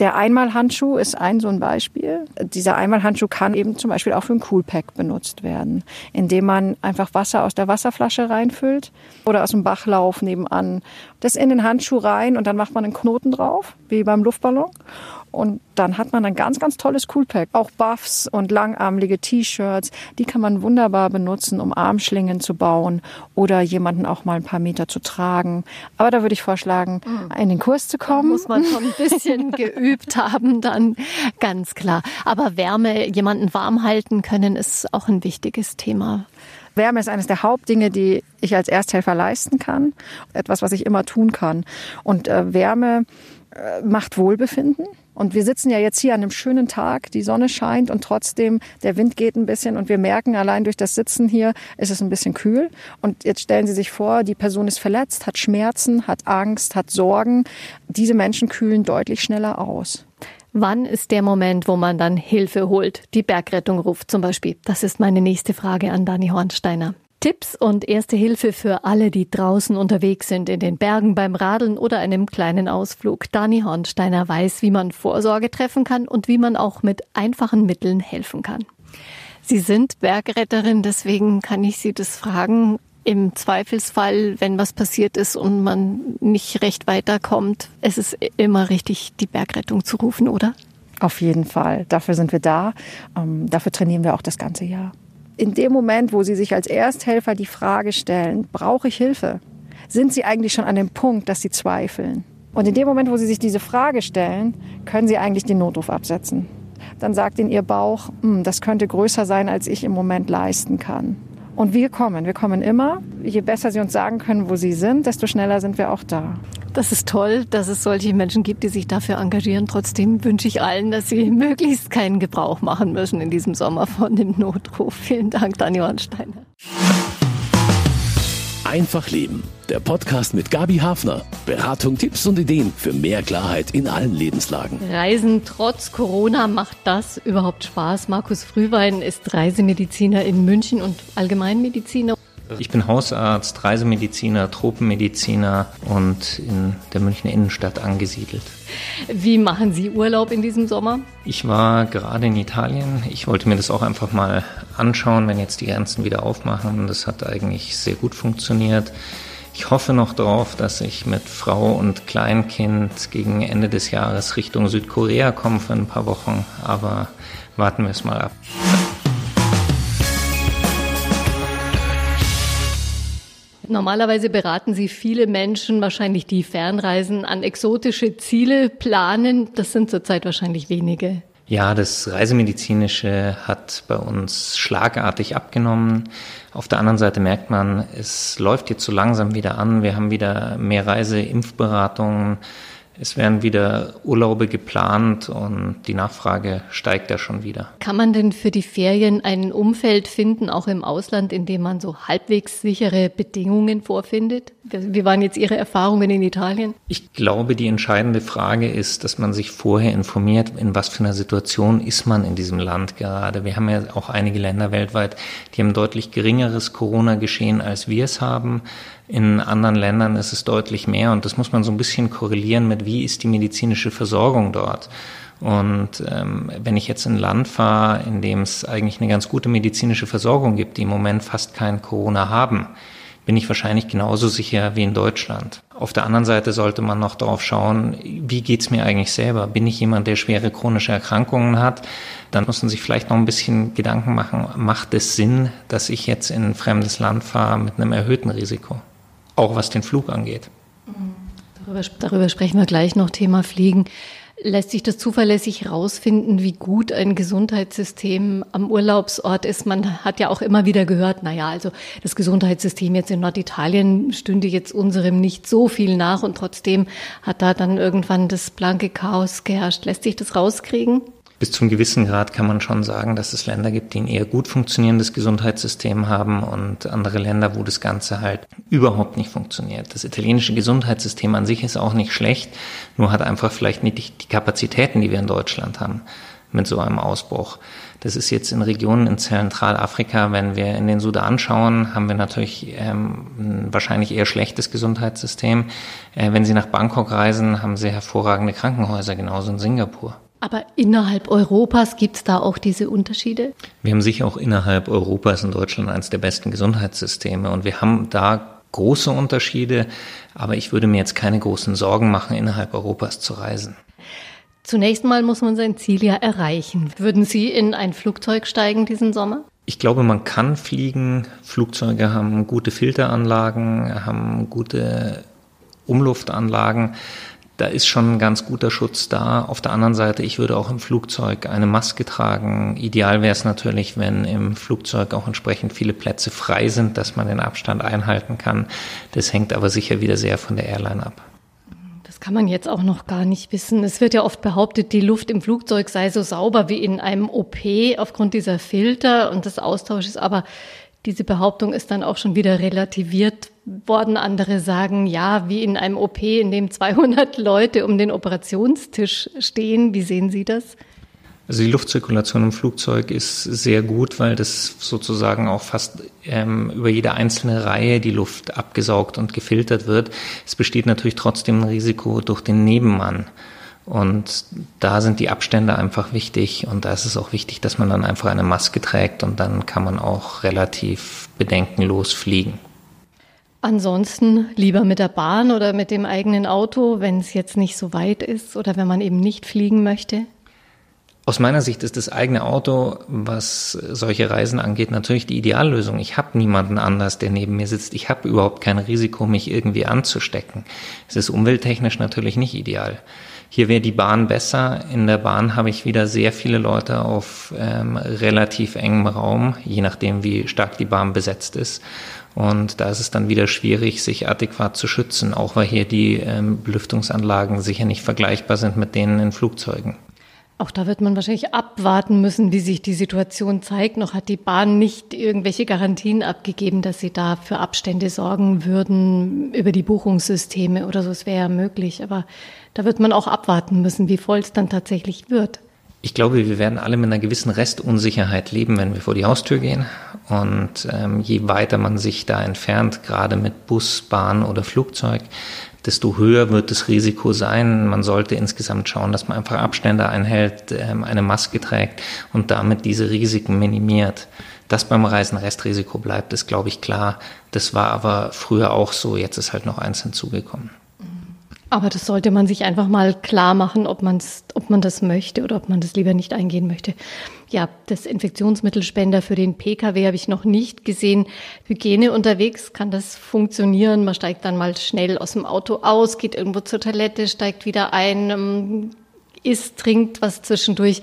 Der Einmalhandschuh ist ein so ein Beispiel. Dieser Einmalhandschuh kann eben zum Beispiel auch für ein Coolpack benutzt werden, indem man einfach Wasser aus der Wasserflasche reinfüllt oder aus dem Bachlauf nebenan. Das in den Handschuh rein und dann macht man einen Knoten drauf, wie beim Luftballon. Und dann hat man ein ganz, ganz tolles Coolpack. Auch Buffs und langarmlige T-Shirts, die kann man wunderbar benutzen, um Armschlingen zu bauen oder jemanden auch mal ein paar Meter zu tragen. Aber da würde ich vorschlagen, mhm. in den Kurs zu kommen. Da muss man schon ein bisschen geübt haben, dann ganz klar. Aber Wärme, jemanden warm halten können, ist auch ein wichtiges Thema. Wärme ist eines der Hauptdinge, die ich als Ersthelfer leisten kann. Etwas, was ich immer tun kann. Und äh, Wärme äh, macht Wohlbefinden. Und wir sitzen ja jetzt hier an einem schönen Tag, die Sonne scheint und trotzdem der Wind geht ein bisschen und wir merken allein durch das Sitzen hier ist es ein bisschen kühl. Und jetzt stellen Sie sich vor, die Person ist verletzt, hat Schmerzen, hat Angst, hat Sorgen. Diese Menschen kühlen deutlich schneller aus. Wann ist der Moment, wo man dann Hilfe holt, die Bergrettung ruft zum Beispiel? Das ist meine nächste Frage an Dani Hornsteiner. Tipps und erste Hilfe für alle, die draußen unterwegs sind, in den Bergen beim Radeln oder einem kleinen Ausflug. Dani Hornsteiner weiß, wie man Vorsorge treffen kann und wie man auch mit einfachen Mitteln helfen kann. Sie sind Bergretterin, deswegen kann ich Sie das fragen. Im Zweifelsfall, wenn was passiert ist und man nicht recht weiterkommt, es ist immer richtig, die Bergrettung zu rufen, oder? Auf jeden Fall. Dafür sind wir da. Ähm, dafür trainieren wir auch das ganze Jahr in dem Moment, wo Sie sich als Ersthelfer die Frage stellen, brauche ich Hilfe, sind Sie eigentlich schon an dem Punkt, dass Sie zweifeln. Und in dem Moment, wo Sie sich diese Frage stellen, können Sie eigentlich den Notruf absetzen. Dann sagt Ihnen Ihr Bauch, hm, das könnte größer sein, als ich im Moment leisten kann. Und wir kommen, wir kommen immer. Je besser Sie uns sagen können, wo Sie sind, desto schneller sind wir auch da. Das ist toll, dass es solche Menschen gibt, die sich dafür engagieren. Trotzdem wünsche ich allen, dass sie möglichst keinen Gebrauch machen müssen in diesem Sommer von dem Notruf. Vielen Dank, Daniel Hornsteiner. Einfach Leben. Der Podcast mit Gabi Hafner. Beratung, Tipps und Ideen für mehr Klarheit in allen Lebenslagen. Reisen trotz Corona macht das überhaupt Spaß? Markus Frühwein ist Reisemediziner in München und Allgemeinmediziner. Ich bin Hausarzt, Reisemediziner, Tropenmediziner und in der Münchner Innenstadt angesiedelt. Wie machen Sie Urlaub in diesem Sommer? Ich war gerade in Italien. Ich wollte mir das auch einfach mal anschauen, wenn jetzt die Grenzen wieder aufmachen. Das hat eigentlich sehr gut funktioniert. Ich hoffe noch darauf, dass ich mit Frau und Kleinkind gegen Ende des Jahres Richtung Südkorea komme für ein paar Wochen. Aber warten wir es mal ab. Normalerweise beraten Sie viele Menschen, wahrscheinlich die Fernreisen an exotische Ziele planen. Das sind zurzeit wahrscheinlich wenige. Ja, das Reisemedizinische hat bei uns schlagartig abgenommen. Auf der anderen Seite merkt man, es läuft jetzt so langsam wieder an. Wir haben wieder mehr Reiseimpfberatungen. Es werden wieder Urlaube geplant und die Nachfrage steigt ja schon wieder. Kann man denn für die Ferien ein Umfeld finden, auch im Ausland, in dem man so halbwegs sichere Bedingungen vorfindet? Wie waren jetzt Ihre Erfahrungen in Italien? Ich glaube, die entscheidende Frage ist, dass man sich vorher informiert, in was für einer Situation ist man in diesem Land gerade. Wir haben ja auch einige Länder weltweit, die haben deutlich geringeres Corona-Geschehen, als wir es haben. In anderen Ländern ist es deutlich mehr und das muss man so ein bisschen korrelieren mit, wie ist die medizinische Versorgung dort. Und ähm, wenn ich jetzt in ein Land fahre, in dem es eigentlich eine ganz gute medizinische Versorgung gibt, die im Moment fast kein Corona haben, bin ich wahrscheinlich genauso sicher wie in Deutschland. Auf der anderen Seite sollte man noch darauf schauen, wie geht's mir eigentlich selber? Bin ich jemand, der schwere chronische Erkrankungen hat? Dann muss man sich vielleicht noch ein bisschen Gedanken machen, macht es Sinn, dass ich jetzt in ein fremdes Land fahre mit einem erhöhten Risiko? Auch was den Flug angeht. Darüber, darüber sprechen wir gleich noch, Thema Fliegen. Lässt sich das zuverlässig herausfinden, wie gut ein Gesundheitssystem am Urlaubsort ist? Man hat ja auch immer wieder gehört, naja, also das Gesundheitssystem jetzt in Norditalien stünde jetzt unserem nicht so viel nach und trotzdem hat da dann irgendwann das blanke Chaos geherrscht. Lässt sich das rauskriegen? Bis zum gewissen Grad kann man schon sagen, dass es Länder gibt, die ein eher gut funktionierendes Gesundheitssystem haben und andere Länder, wo das Ganze halt überhaupt nicht funktioniert. Das italienische Gesundheitssystem an sich ist auch nicht schlecht, nur hat einfach vielleicht nicht die Kapazitäten, die wir in Deutschland haben mit so einem Ausbruch. Das ist jetzt in Regionen in Zentralafrika, wenn wir in den Sudan schauen, haben wir natürlich ähm, ein wahrscheinlich eher schlechtes Gesundheitssystem. Äh, wenn Sie nach Bangkok reisen, haben Sie hervorragende Krankenhäuser, genauso in Singapur. Aber innerhalb Europas gibt es da auch diese Unterschiede? Wir haben sicher auch innerhalb Europas in Deutschland eines der besten Gesundheitssysteme und wir haben da große Unterschiede, aber ich würde mir jetzt keine großen Sorgen machen, innerhalb Europas zu reisen. Zunächst mal muss man sein Ziel ja erreichen. Würden Sie in ein Flugzeug steigen diesen Sommer? Ich glaube, man kann fliegen. Flugzeuge haben gute Filteranlagen, haben gute Umluftanlagen da ist schon ein ganz guter Schutz da. Auf der anderen Seite, ich würde auch im Flugzeug eine Maske tragen. Ideal wäre es natürlich, wenn im Flugzeug auch entsprechend viele Plätze frei sind, dass man den Abstand einhalten kann. Das hängt aber sicher wieder sehr von der Airline ab. Das kann man jetzt auch noch gar nicht wissen. Es wird ja oft behauptet, die Luft im Flugzeug sei so sauber wie in einem OP aufgrund dieser Filter und des Austausches. Aber diese Behauptung ist dann auch schon wieder relativiert worden. Andere sagen, ja, wie in einem OP, in dem 200 Leute um den Operationstisch stehen. Wie sehen Sie das? Also die Luftzirkulation im Flugzeug ist sehr gut, weil das sozusagen auch fast ähm, über jede einzelne Reihe die Luft abgesaugt und gefiltert wird. Es besteht natürlich trotzdem ein Risiko durch den Nebenmann. Und da sind die Abstände einfach wichtig und da ist es auch wichtig, dass man dann einfach eine Maske trägt und dann kann man auch relativ bedenkenlos fliegen. Ansonsten lieber mit der Bahn oder mit dem eigenen Auto, wenn es jetzt nicht so weit ist oder wenn man eben nicht fliegen möchte? Aus meiner Sicht ist das eigene Auto, was solche Reisen angeht, natürlich die Ideallösung. Ich habe niemanden anders, der neben mir sitzt. Ich habe überhaupt kein Risiko, mich irgendwie anzustecken. Es ist umwelttechnisch natürlich nicht ideal. Hier wäre die Bahn besser. In der Bahn habe ich wieder sehr viele Leute auf ähm, relativ engem Raum, je nachdem, wie stark die Bahn besetzt ist. Und da ist es dann wieder schwierig, sich adäquat zu schützen, auch weil hier die ähm, Belüftungsanlagen sicher nicht vergleichbar sind mit denen in Flugzeugen. Auch da wird man wahrscheinlich abwarten müssen, wie sich die Situation zeigt. Noch hat die Bahn nicht irgendwelche Garantien abgegeben, dass sie da für Abstände sorgen würden über die Buchungssysteme oder so. Es wäre ja möglich. Aber da wird man auch abwarten müssen, wie voll es dann tatsächlich wird. Ich glaube, wir werden alle mit einer gewissen Restunsicherheit leben, wenn wir vor die Haustür gehen. Und ähm, je weiter man sich da entfernt, gerade mit Bus, Bahn oder Flugzeug, desto höher wird das Risiko sein. Man sollte insgesamt schauen, dass man einfach Abstände einhält, ähm, eine Maske trägt und damit diese Risiken minimiert. Dass beim Reisen Restrisiko bleibt, ist, glaube ich, klar. Das war aber früher auch so. Jetzt ist halt noch eins hinzugekommen. Aber das sollte man sich einfach mal klar machen, ob, man's, ob man das möchte oder ob man das lieber nicht eingehen möchte. Ja, das Infektionsmittelspender für den Pkw habe ich noch nicht gesehen. Hygiene unterwegs kann das funktionieren. Man steigt dann mal schnell aus dem Auto aus, geht irgendwo zur Toilette, steigt wieder ein, ähm, isst, trinkt was zwischendurch.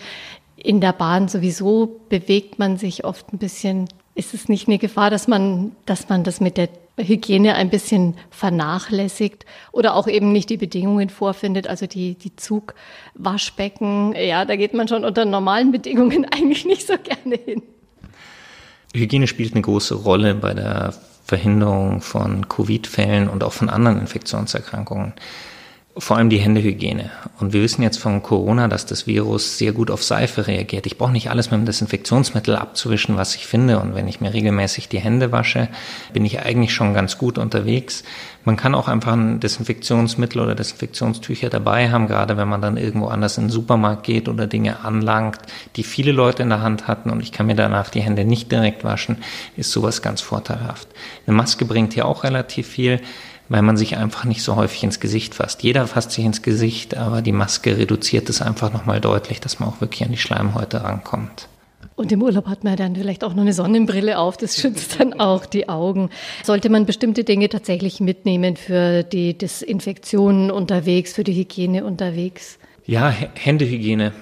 In der Bahn sowieso bewegt man sich oft ein bisschen. Ist es nicht eine Gefahr, dass man, dass man das mit der Hygiene ein bisschen vernachlässigt oder auch eben nicht die Bedingungen vorfindet, also die, die Zugwaschbecken, ja, da geht man schon unter normalen Bedingungen eigentlich nicht so gerne hin. Hygiene spielt eine große Rolle bei der Verhinderung von Covid-Fällen und auch von anderen Infektionserkrankungen vor allem die Händehygiene. Und wir wissen jetzt von Corona, dass das Virus sehr gut auf Seife reagiert. Ich brauche nicht alles mit dem Desinfektionsmittel abzuwischen, was ich finde. Und wenn ich mir regelmäßig die Hände wasche, bin ich eigentlich schon ganz gut unterwegs. Man kann auch einfach ein Desinfektionsmittel oder Desinfektionstücher dabei haben, gerade wenn man dann irgendwo anders in den Supermarkt geht oder Dinge anlangt, die viele Leute in der Hand hatten und ich kann mir danach die Hände nicht direkt waschen, ist sowas ganz vorteilhaft. Eine Maske bringt hier auch relativ viel weil man sich einfach nicht so häufig ins Gesicht fasst. Jeder fasst sich ins Gesicht, aber die Maske reduziert es einfach nochmal deutlich, dass man auch wirklich an die Schleimhäute rankommt. Und im Urlaub hat man dann vielleicht auch noch eine Sonnenbrille auf, das schützt dann auch die Augen. Sollte man bestimmte Dinge tatsächlich mitnehmen für die Desinfektionen unterwegs, für die Hygiene unterwegs? Ja, Händehygiene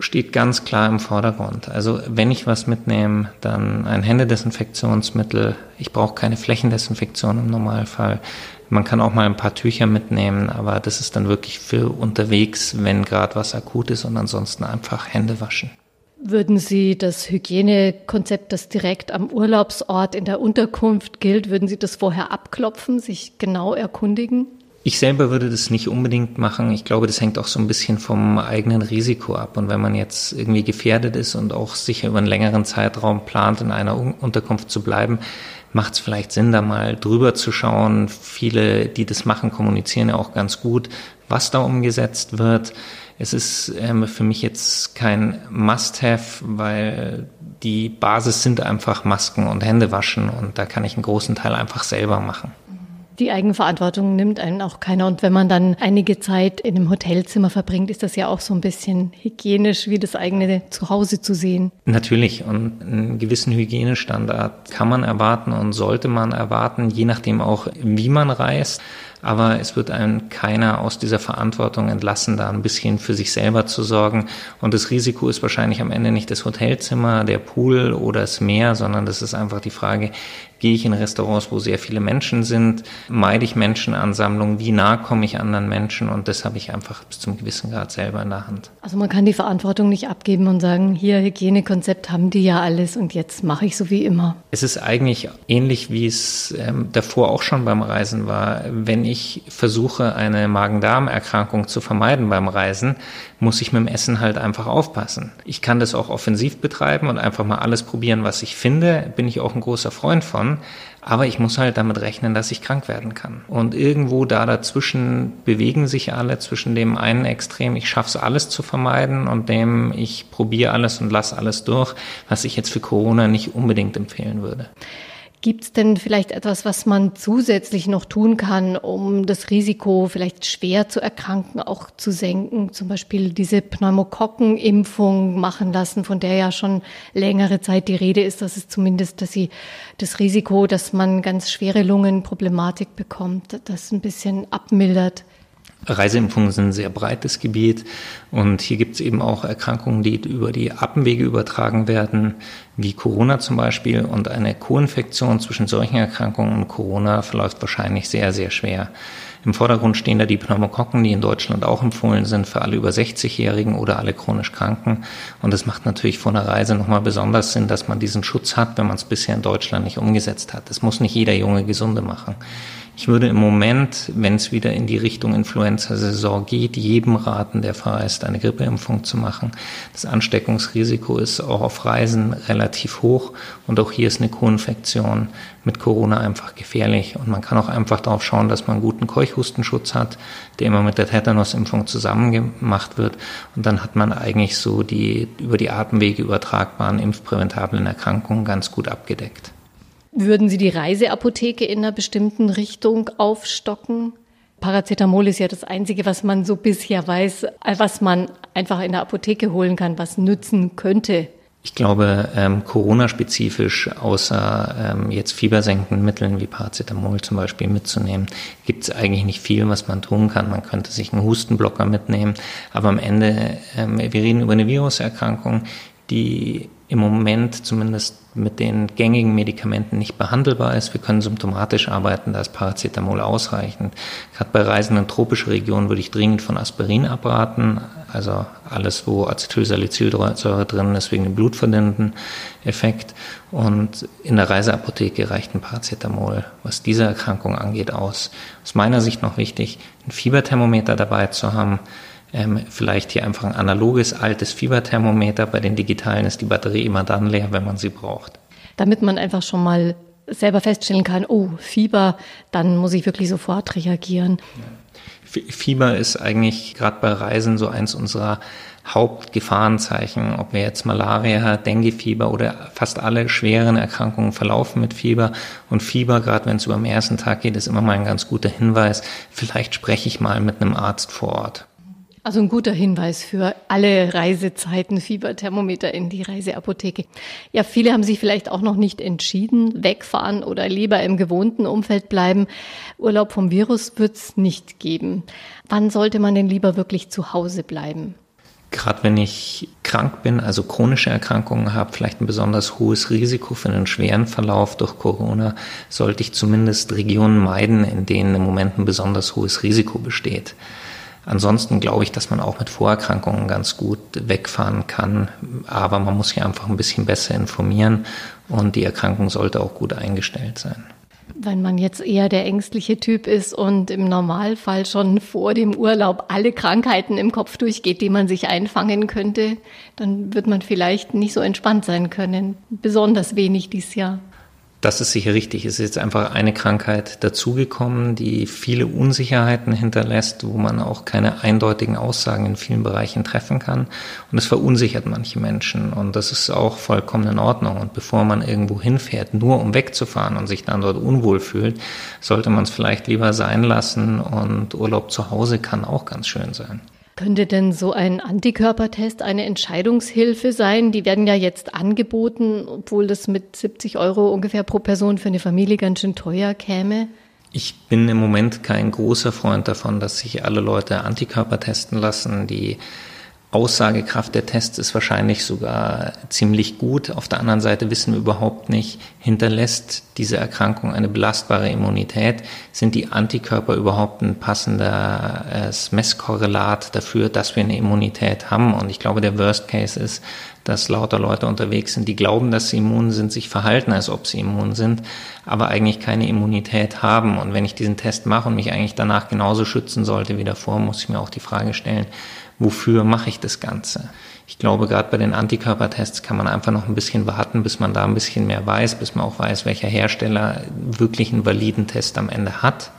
steht ganz klar im Vordergrund. Also wenn ich was mitnehme, dann ein Händedesinfektionsmittel. Ich brauche keine Flächendesinfektion im Normalfall. Man kann auch mal ein paar Tücher mitnehmen, aber das ist dann wirklich für unterwegs, wenn gerade was akut ist und ansonsten einfach Hände waschen. Würden Sie das Hygienekonzept, das direkt am Urlaubsort in der Unterkunft gilt, würden Sie das vorher abklopfen, sich genau erkundigen? Ich selber würde das nicht unbedingt machen. Ich glaube, das hängt auch so ein bisschen vom eigenen Risiko ab. Und wenn man jetzt irgendwie gefährdet ist und auch sicher über einen längeren Zeitraum plant, in einer Unterkunft zu bleiben, macht es vielleicht Sinn, da mal drüber zu schauen. Viele, die das machen, kommunizieren ja auch ganz gut, was da umgesetzt wird. Es ist ähm, für mich jetzt kein Must-Have, weil die Basis sind einfach Masken und Hände waschen und da kann ich einen großen Teil einfach selber machen. Die Eigenverantwortung nimmt einen auch keiner. Und wenn man dann einige Zeit in einem Hotelzimmer verbringt, ist das ja auch so ein bisschen hygienisch, wie das eigene Zuhause zu sehen. Natürlich. Und einen gewissen Hygienestandard kann man erwarten und sollte man erwarten, je nachdem auch, wie man reist aber es wird einem keiner aus dieser Verantwortung entlassen, da ein bisschen für sich selber zu sorgen. Und das Risiko ist wahrscheinlich am Ende nicht das Hotelzimmer, der Pool oder das Meer, sondern das ist einfach die Frage, Gehe ich in Restaurants, wo sehr viele Menschen sind? Meide ich Menschenansammlungen? Wie nah komme ich anderen Menschen? Und das habe ich einfach bis zum gewissen Grad selber in der Hand. Also man kann die Verantwortung nicht abgeben und sagen, hier Hygienekonzept haben die ja alles und jetzt mache ich so wie immer. Es ist eigentlich ähnlich, wie es ähm, davor auch schon beim Reisen war. Wenn ich versuche, eine Magen-Darm-Erkrankung zu vermeiden beim Reisen, muss ich mit dem Essen halt einfach aufpassen. Ich kann das auch offensiv betreiben und einfach mal alles probieren, was ich finde. Bin ich auch ein großer Freund von. Aber ich muss halt damit rechnen, dass ich krank werden kann. Und irgendwo da dazwischen bewegen sich alle, zwischen dem einen Extrem, ich schaffe es alles zu vermeiden und dem, ich probiere alles und lasse alles durch, was ich jetzt für Corona nicht unbedingt empfehlen würde. Gibt es denn vielleicht etwas, was man zusätzlich noch tun kann, um das Risiko vielleicht schwer zu erkranken auch zu senken? Zum Beispiel diese Pneumokokkenimpfung machen lassen, von der ja schon längere Zeit die Rede ist, dass es zumindest, dass sie das Risiko, dass man ganz schwere Lungenproblematik bekommt, das ein bisschen abmildert. Reiseimpfungen sind ein sehr breites Gebiet und hier gibt es eben auch Erkrankungen, die über die Atemwege übertragen werden, wie Corona zum Beispiel. Und eine Co-Infektion zwischen solchen Erkrankungen und Corona verläuft wahrscheinlich sehr, sehr schwer. Im Vordergrund stehen da die Pneumokokken, die in Deutschland auch empfohlen sind für alle über 60-Jährigen oder alle chronisch Kranken. Und es macht natürlich vor einer Reise nochmal besonders Sinn, dass man diesen Schutz hat, wenn man es bisher in Deutschland nicht umgesetzt hat. Das muss nicht jeder junge Gesunde machen. Ich würde im Moment, wenn es wieder in die Richtung Influenza-Saison geht, jedem raten, der verreist, eine Grippeimpfung zu machen. Das Ansteckungsrisiko ist auch auf Reisen relativ hoch und auch hier ist eine Co-Infektion mit Corona einfach gefährlich. Und man kann auch einfach darauf schauen, dass man einen guten Keuchhustenschutz hat, der immer mit der Tetanus-Impfung zusammen gemacht wird. Und dann hat man eigentlich so die über die Atemwege übertragbaren impfpräventablen Erkrankungen ganz gut abgedeckt. Würden Sie die Reiseapotheke in einer bestimmten Richtung aufstocken? Paracetamol ist ja das Einzige, was man so bisher weiß, was man einfach in der Apotheke holen kann, was nützen könnte. Ich glaube, ähm, Corona-spezifisch, außer ähm, jetzt fiebersenkenden Mitteln wie Paracetamol zum Beispiel mitzunehmen, gibt es eigentlich nicht viel, was man tun kann. Man könnte sich einen Hustenblocker mitnehmen, aber am Ende, ähm, wir reden über eine Viruserkrankung, die im Moment zumindest mit den gängigen Medikamenten nicht behandelbar ist. Wir können symptomatisch arbeiten, da ist Paracetamol ausreichend. Gerade bei Reisen in tropische Regionen würde ich dringend von Aspirin abraten, also alles, wo Acetylsalicylsäure drin ist, wegen dem blutverdünnenden Effekt. Und in der Reiseapotheke reicht ein Paracetamol, was diese Erkrankung angeht, aus. Aus meiner Sicht noch wichtig, ein Fieberthermometer dabei zu haben, ähm, vielleicht hier einfach ein analoges, altes Fieberthermometer. Bei den digitalen ist die Batterie immer dann leer, wenn man sie braucht. Damit man einfach schon mal selber feststellen kann, oh, Fieber, dann muss ich wirklich sofort reagieren. Fieber ist eigentlich gerade bei Reisen so eins unserer Hauptgefahrenzeichen, ob wir jetzt Malaria, Denguefieber oder fast alle schweren Erkrankungen verlaufen mit Fieber. Und Fieber, gerade wenn es über den ersten Tag geht, ist immer mal ein ganz guter Hinweis. Vielleicht spreche ich mal mit einem Arzt vor Ort. Also ein guter Hinweis für alle Reisezeiten, Fieberthermometer in die Reiseapotheke. Ja, viele haben sich vielleicht auch noch nicht entschieden, wegfahren oder lieber im gewohnten Umfeld bleiben. Urlaub vom Virus wird's nicht geben. Wann sollte man denn lieber wirklich zu Hause bleiben? Gerade wenn ich krank bin, also chronische Erkrankungen habe, vielleicht ein besonders hohes Risiko für einen schweren Verlauf durch Corona, sollte ich zumindest Regionen meiden, in denen im Moment ein besonders hohes Risiko besteht. Ansonsten glaube ich, dass man auch mit Vorerkrankungen ganz gut wegfahren kann. Aber man muss sich einfach ein bisschen besser informieren und die Erkrankung sollte auch gut eingestellt sein. Wenn man jetzt eher der ängstliche Typ ist und im Normalfall schon vor dem Urlaub alle Krankheiten im Kopf durchgeht, die man sich einfangen könnte, dann wird man vielleicht nicht so entspannt sein können. Besonders wenig dieses Jahr. Das ist sicher richtig. Es ist jetzt einfach eine Krankheit dazugekommen, die viele Unsicherheiten hinterlässt, wo man auch keine eindeutigen Aussagen in vielen Bereichen treffen kann. Und es verunsichert manche Menschen. Und das ist auch vollkommen in Ordnung. Und bevor man irgendwo hinfährt, nur um wegzufahren und sich dann dort unwohl fühlt, sollte man es vielleicht lieber sein lassen. Und Urlaub zu Hause kann auch ganz schön sein. Könnte denn so ein Antikörpertest eine Entscheidungshilfe sein? Die werden ja jetzt angeboten, obwohl das mit 70 Euro ungefähr pro Person für eine Familie ganz schön teuer käme. Ich bin im Moment kein großer Freund davon, dass sich alle Leute Antikörper testen lassen. Die Aussagekraft der Tests ist wahrscheinlich sogar ziemlich gut. Auf der anderen Seite wissen wir überhaupt nicht, hinterlässt diese Erkrankung eine belastbare Immunität? Sind die Antikörper überhaupt ein passendes Messkorrelat dafür, dass wir eine Immunität haben? Und ich glaube, der Worst Case ist, dass lauter Leute unterwegs sind, die glauben, dass sie immun sind, sich verhalten, als ob sie immun sind, aber eigentlich keine Immunität haben. Und wenn ich diesen Test mache und mich eigentlich danach genauso schützen sollte wie davor, muss ich mir auch die Frage stellen, wofür mache ich das Ganze? Ich glaube, gerade bei den Antikörpertests kann man einfach noch ein bisschen warten, bis man da ein bisschen mehr weiß, bis man auch weiß, welcher Hersteller wirklich einen validen Test am Ende hat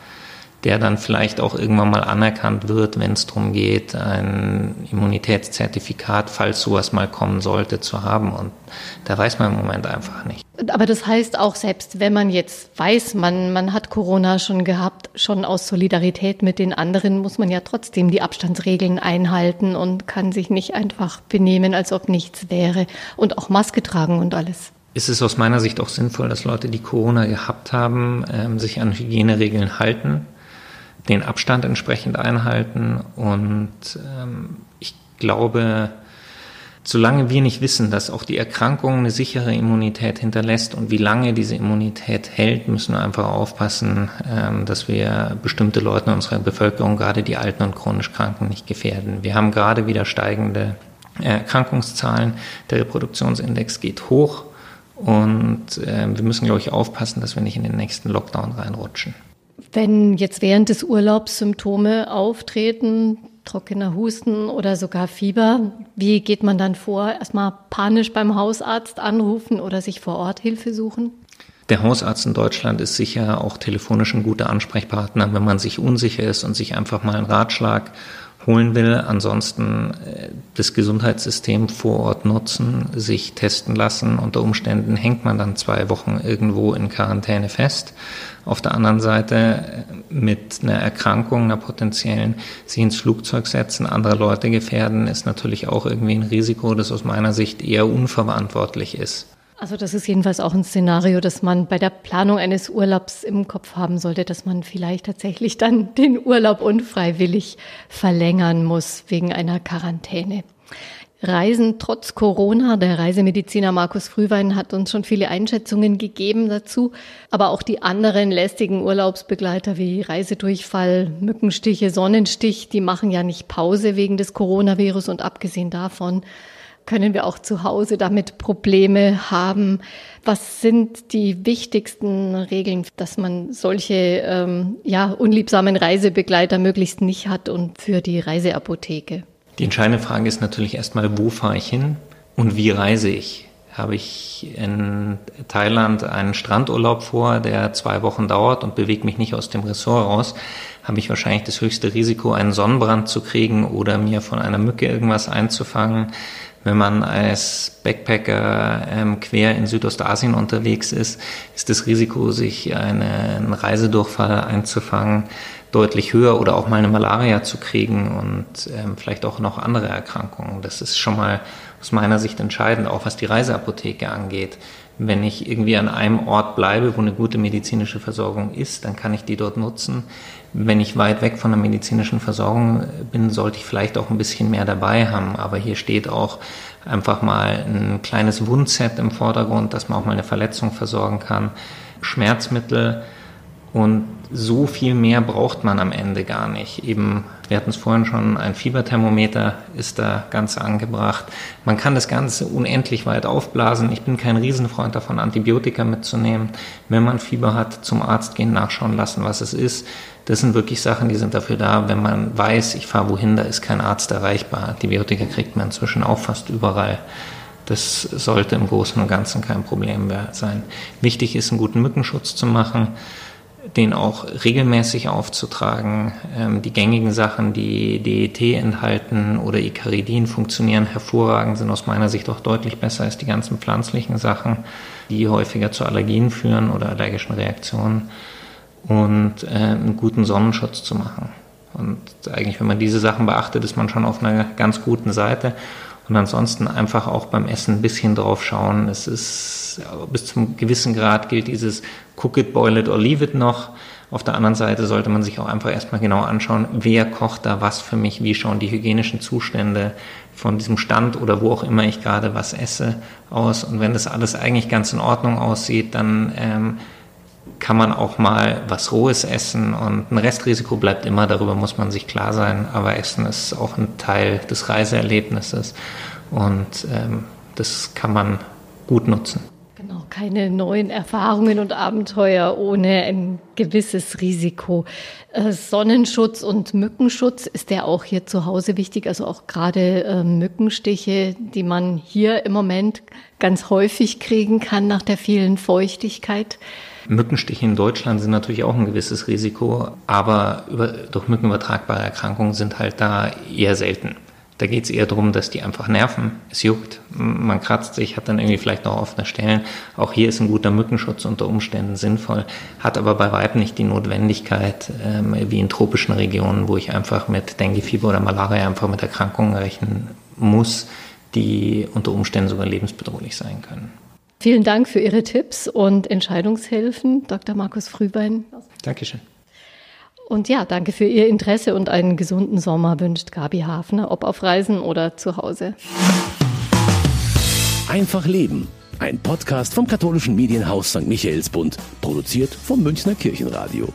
der dann vielleicht auch irgendwann mal anerkannt wird, wenn es darum geht, ein Immunitätszertifikat, falls sowas mal kommen sollte, zu haben. Und da weiß man im Moment einfach nicht. Aber das heißt auch, selbst wenn man jetzt weiß, man, man hat Corona schon gehabt, schon aus Solidarität mit den anderen, muss man ja trotzdem die Abstandsregeln einhalten und kann sich nicht einfach benehmen, als ob nichts wäre und auch Maske tragen und alles ist es aus meiner Sicht auch sinnvoll, dass Leute, die Corona gehabt haben, ähm, sich an Hygieneregeln halten den Abstand entsprechend einhalten. Und ähm, ich glaube, solange wir nicht wissen, dass auch die Erkrankung eine sichere Immunität hinterlässt und wie lange diese Immunität hält, müssen wir einfach aufpassen, ähm, dass wir bestimmte Leute in unserer Bevölkerung, gerade die Alten und chronisch Kranken, nicht gefährden. Wir haben gerade wieder steigende Erkrankungszahlen. Der Reproduktionsindex geht hoch und äh, wir müssen, glaube ich, aufpassen, dass wir nicht in den nächsten Lockdown reinrutschen. Wenn jetzt während des Urlaubs Symptome auftreten, trockener Husten oder sogar Fieber, wie geht man dann vor? Erstmal panisch beim Hausarzt anrufen oder sich vor Ort Hilfe suchen? Der Hausarzt in Deutschland ist sicher auch telefonisch ein guter Ansprechpartner, wenn man sich unsicher ist und sich einfach mal einen Ratschlag holen will. Ansonsten äh, das Gesundheitssystem vor Ort nutzen, sich testen lassen. Unter Umständen hängt man dann zwei Wochen irgendwo in Quarantäne fest. Auf der anderen Seite äh, mit einer Erkrankung, einer potenziellen, sich ins Flugzeug setzen, andere Leute gefährden, ist natürlich auch irgendwie ein Risiko, das aus meiner Sicht eher unverantwortlich ist. Also das ist jedenfalls auch ein Szenario, das man bei der Planung eines Urlaubs im Kopf haben sollte, dass man vielleicht tatsächlich dann den Urlaub unfreiwillig verlängern muss wegen einer Quarantäne. Reisen trotz Corona. Der Reisemediziner Markus Frühwein hat uns schon viele Einschätzungen gegeben dazu. Aber auch die anderen lästigen Urlaubsbegleiter wie Reisedurchfall, Mückenstiche, Sonnenstich, die machen ja nicht Pause wegen des Coronavirus. Und abgesehen davon können wir auch zu Hause damit Probleme haben? Was sind die wichtigsten Regeln, dass man solche ähm, ja, unliebsamen Reisebegleiter möglichst nicht hat und für die Reiseapotheke? Die entscheidende Frage ist natürlich erstmal, wo fahre ich hin und wie reise ich? Habe ich in Thailand einen Strandurlaub vor, der zwei Wochen dauert und bewege mich nicht aus dem Ressort raus, habe ich wahrscheinlich das höchste Risiko, einen Sonnenbrand zu kriegen oder mir von einer Mücke irgendwas einzufangen. Wenn man als Backpacker ähm, quer in Südostasien unterwegs ist, ist das Risiko, sich einen Reisedurchfall einzufangen, deutlich höher oder auch mal eine Malaria zu kriegen und ähm, vielleicht auch noch andere Erkrankungen. Das ist schon mal aus meiner Sicht entscheidend, auch was die Reiseapotheke angeht. Wenn ich irgendwie an einem Ort bleibe, wo eine gute medizinische Versorgung ist, dann kann ich die dort nutzen. Wenn ich weit weg von der medizinischen Versorgung bin, sollte ich vielleicht auch ein bisschen mehr dabei haben. Aber hier steht auch einfach mal ein kleines Wundset im Vordergrund, dass man auch mal eine Verletzung versorgen kann. Schmerzmittel und so viel mehr braucht man am Ende gar nicht. Eben, wir hatten es vorhin schon, ein Fieberthermometer ist da ganz angebracht. Man kann das Ganze unendlich weit aufblasen. Ich bin kein Riesenfreund davon, Antibiotika mitzunehmen. Wenn man Fieber hat, zum Arzt gehen, nachschauen lassen, was es ist. Das sind wirklich Sachen, die sind dafür da, wenn man weiß, ich fahre wohin, da ist kein Arzt erreichbar. Antibiotika kriegt man inzwischen auch fast überall. Das sollte im Großen und Ganzen kein Problem mehr sein. Wichtig ist, einen guten Mückenschutz zu machen den auch regelmäßig aufzutragen. Ähm, die gängigen Sachen, die DET enthalten oder Icaridin funktionieren hervorragend, sind aus meiner Sicht auch deutlich besser als die ganzen pflanzlichen Sachen, die häufiger zu Allergien führen oder allergischen Reaktionen. Und äh, einen guten Sonnenschutz zu machen. Und eigentlich, wenn man diese Sachen beachtet, ist man schon auf einer ganz guten Seite. Und ansonsten einfach auch beim Essen ein bisschen drauf schauen. Es ist bis zum gewissen Grad gilt dieses Cook it, boil it or leave it noch. Auf der anderen Seite sollte man sich auch einfach erstmal genau anschauen, wer kocht da was für mich, wie schauen die hygienischen Zustände von diesem Stand oder wo auch immer ich gerade was esse aus. Und wenn das alles eigentlich ganz in Ordnung aussieht, dann ähm, kann man auch mal was Rohes essen und ein Restrisiko bleibt immer, darüber muss man sich klar sein, aber Essen ist auch ein Teil des Reiseerlebnisses und ähm, das kann man gut nutzen. Genau, keine neuen Erfahrungen und Abenteuer ohne ein gewisses Risiko. Äh, Sonnenschutz und Mückenschutz, ist der auch hier zu Hause wichtig? Also auch gerade äh, Mückenstiche, die man hier im Moment ganz häufig kriegen kann nach der vielen Feuchtigkeit. Mückenstiche in Deutschland sind natürlich auch ein gewisses Risiko, aber über, durch mückenübertragbare Erkrankungen sind halt da eher selten. Da geht es eher darum, dass die einfach nerven. Es juckt, man kratzt sich, hat dann irgendwie vielleicht noch offene Stellen. Auch hier ist ein guter Mückenschutz unter Umständen sinnvoll, hat aber bei weitem nicht die Notwendigkeit, ähm, wie in tropischen Regionen, wo ich einfach mit Denguefieber oder Malaria einfach mit Erkrankungen rechnen muss, die unter Umständen sogar lebensbedrohlich sein können. Vielen Dank für Ihre Tipps und Entscheidungshilfen, Dr. Markus Frühbein. Dankeschön. Und ja, danke für Ihr Interesse und einen gesunden Sommer wünscht Gabi Hafner, ob auf Reisen oder zu Hause. Einfach Leben. Ein Podcast vom katholischen Medienhaus St. Michaelsbund, produziert vom Münchner Kirchenradio.